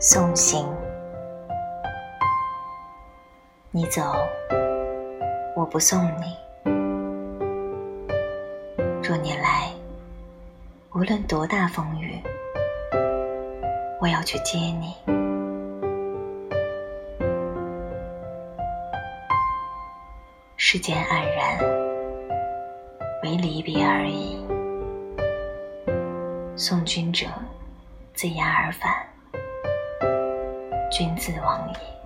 送行，你走，我不送你。若你来，无论多大风雨，我要去接你。世间黯然，唯离别而已。送君者，自押而返。君子忘矣。